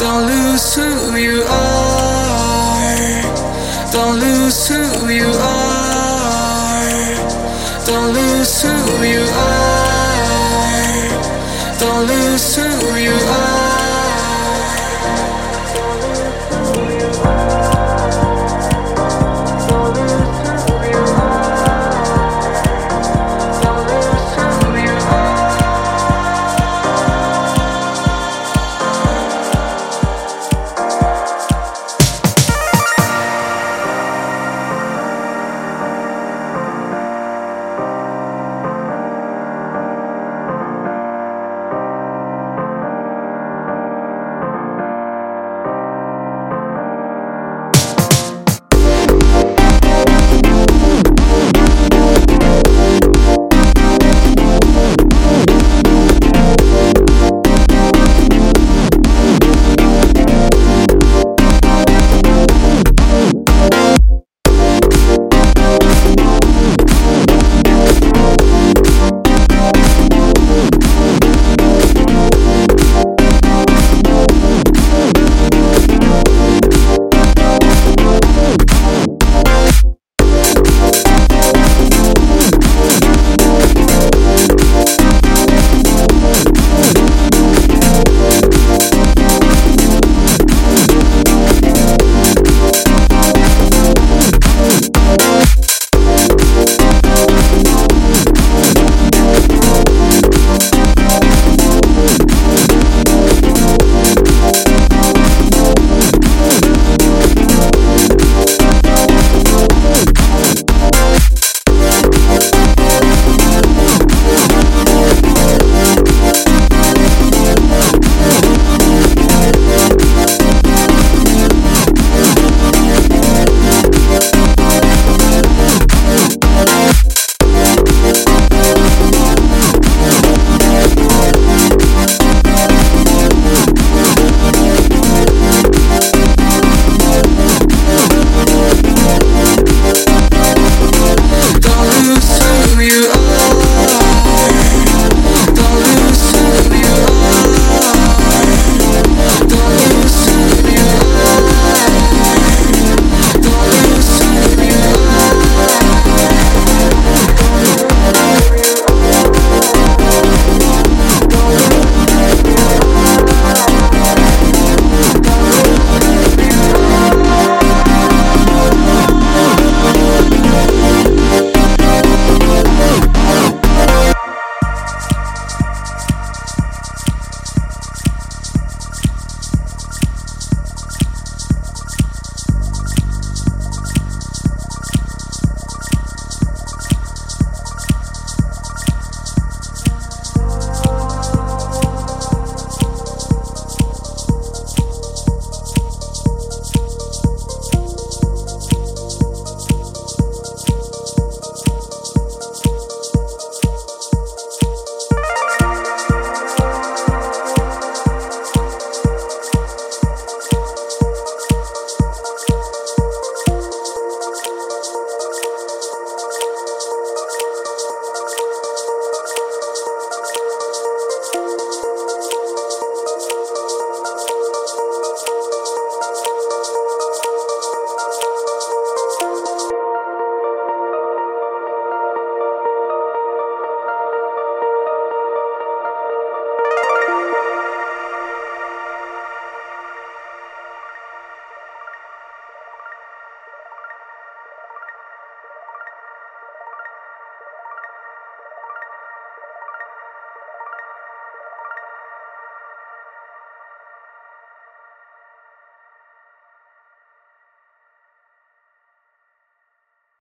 Don't lose who you are. Don't lose who you are. Don't lose who you are. Don't lose who.